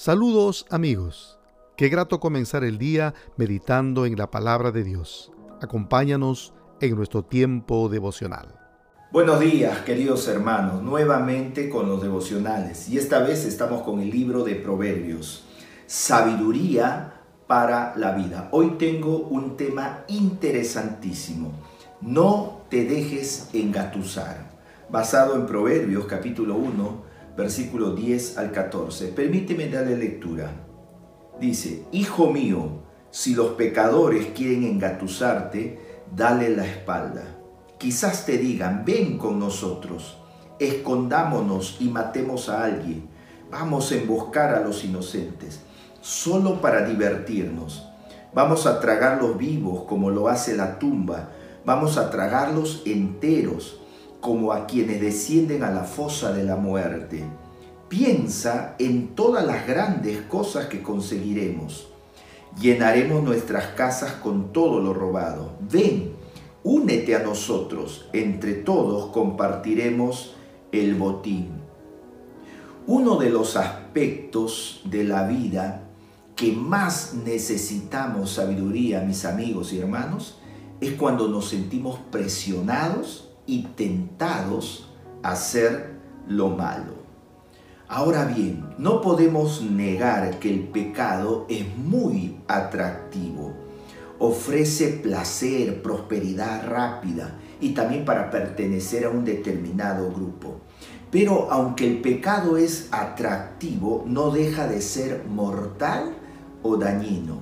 Saludos amigos. Qué grato comenzar el día meditando en la palabra de Dios. Acompáñanos en nuestro tiempo devocional. Buenos días, queridos hermanos, nuevamente con los devocionales. Y esta vez estamos con el libro de Proverbios, Sabiduría para la vida. Hoy tengo un tema interesantísimo. No te dejes engatusar. Basado en Proverbios capítulo 1, versículo 10 al 14. Permíteme darle lectura. Dice, Hijo mío, si los pecadores quieren engatusarte, dale la espalda. Quizás te digan, ven con nosotros, escondámonos y matemos a alguien. Vamos a emboscar a los inocentes, solo para divertirnos. Vamos a tragarlos vivos como lo hace la tumba. Vamos a tragarlos enteros como a quienes descienden a la fosa de la muerte. Piensa en todas las grandes cosas que conseguiremos. Llenaremos nuestras casas con todo lo robado. Ven, únete a nosotros. Entre todos compartiremos el botín. Uno de los aspectos de la vida que más necesitamos sabiduría, mis amigos y hermanos, es cuando nos sentimos presionados y tentados a hacer lo malo. Ahora bien, no podemos negar que el pecado es muy atractivo. Ofrece placer, prosperidad rápida y también para pertenecer a un determinado grupo. Pero aunque el pecado es atractivo, no deja de ser mortal o dañino.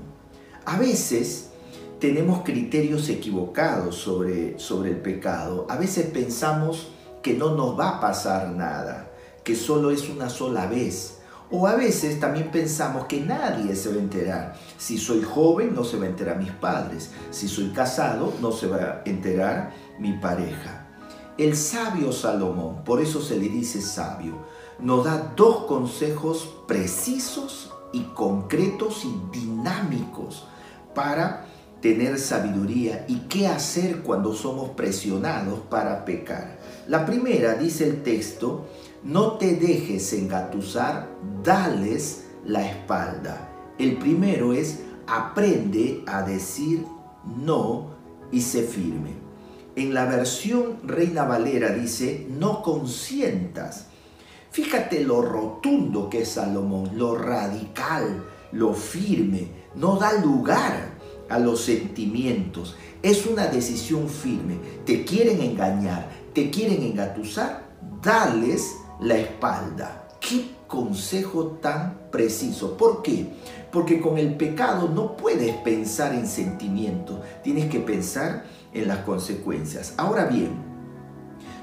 A veces tenemos criterios equivocados sobre, sobre el pecado. A veces pensamos que no nos va a pasar nada, que solo es una sola vez. O a veces también pensamos que nadie se va a enterar. Si soy joven, no se va a enterar mis padres. Si soy casado, no se va a enterar mi pareja. El sabio Salomón, por eso se le dice sabio, nos da dos consejos precisos y concretos y dinámicos para tener sabiduría y qué hacer cuando somos presionados para pecar. La primera, dice el texto, no te dejes engatusar, dales la espalda. El primero es, aprende a decir no y sé firme. En la versión Reina Valera dice, no consientas. Fíjate lo rotundo que es Salomón, lo radical, lo firme, no da lugar a los sentimientos. Es una decisión firme. Te quieren engañar, te quieren engatusar, dales la espalda. Qué consejo tan preciso. ¿Por qué? Porque con el pecado no puedes pensar en sentimientos, tienes que pensar en las consecuencias. Ahora bien,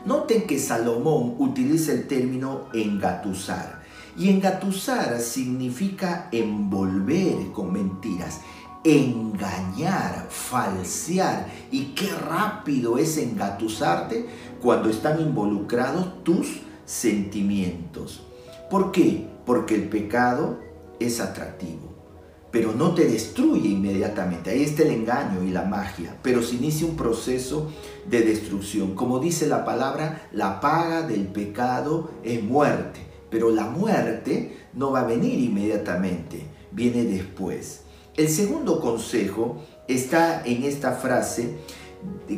noten que Salomón utiliza el término engatusar. Y engatusar significa envolver con mentiras engañar, falsear. Y qué rápido es engatusarte cuando están involucrados tus sentimientos. ¿Por qué? Porque el pecado es atractivo, pero no te destruye inmediatamente. Ahí está el engaño y la magia, pero se inicia un proceso de destrucción. Como dice la palabra, la paga del pecado es muerte, pero la muerte no va a venir inmediatamente, viene después. El segundo consejo está en esta frase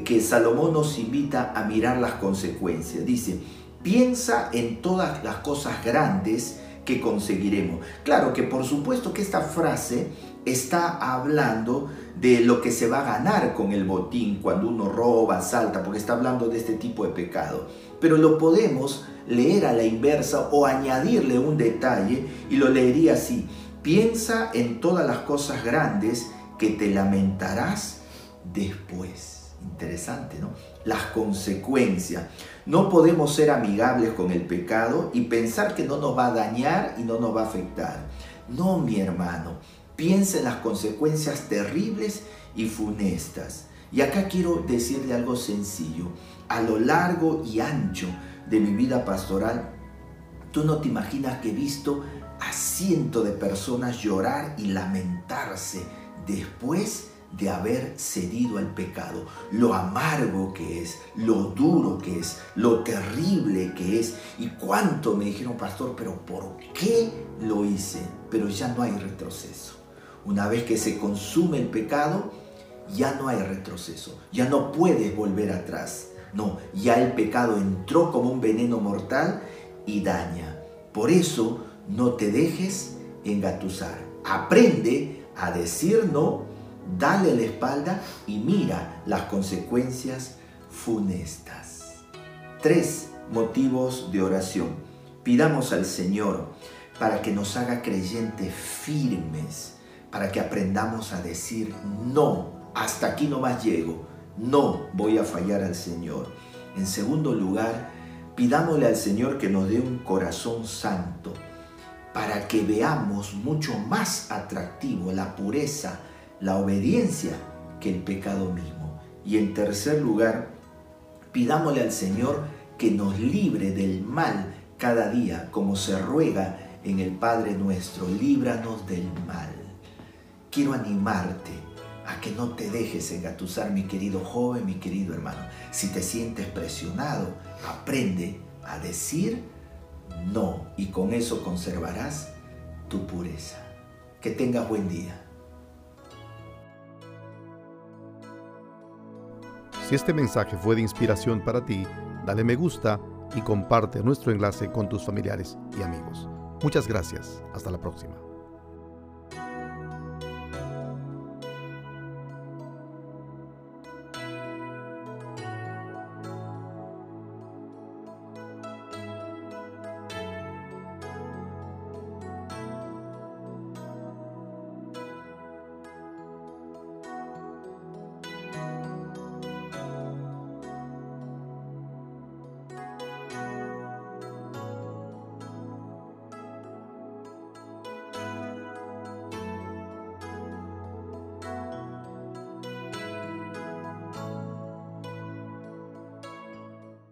que Salomón nos invita a mirar las consecuencias. Dice, piensa en todas las cosas grandes que conseguiremos. Claro que por supuesto que esta frase está hablando de lo que se va a ganar con el botín cuando uno roba, salta, porque está hablando de este tipo de pecado. Pero lo podemos leer a la inversa o añadirle un detalle y lo leería así. Piensa en todas las cosas grandes que te lamentarás después. Interesante, ¿no? Las consecuencias. No podemos ser amigables con el pecado y pensar que no nos va a dañar y no nos va a afectar. No, mi hermano. Piensa en las consecuencias terribles y funestas. Y acá quiero decirle algo sencillo. A lo largo y ancho de mi vida pastoral, tú no te imaginas que he visto cientos de personas llorar y lamentarse después de haber cedido al pecado, lo amargo que es, lo duro que es, lo terrible que es y cuánto me dijeron, pastor, pero ¿por qué lo hice? Pero ya no hay retroceso. Una vez que se consume el pecado, ya no hay retroceso, ya no puedes volver atrás. No, ya el pecado entró como un veneno mortal y daña. Por eso no te dejes engatusar. Aprende a decir no, dale la espalda y mira las consecuencias funestas. Tres motivos de oración. Pidamos al Señor para que nos haga creyentes firmes, para que aprendamos a decir no, hasta aquí no más llego, no voy a fallar al Señor. En segundo lugar, pidámosle al Señor que nos dé un corazón santo para que veamos mucho más atractivo la pureza, la obediencia que el pecado mismo. Y en tercer lugar, pidámosle al Señor que nos libre del mal cada día, como se ruega en el Padre nuestro, líbranos del mal. Quiero animarte a que no te dejes engatusar, mi querido joven, mi querido hermano. Si te sientes presionado, aprende a decir no y con eso conservarás tu pureza. Que tengas buen día. Si este mensaje fue de inspiración para ti, dale me gusta y comparte nuestro enlace con tus familiares y amigos. Muchas gracias. Hasta la próxima.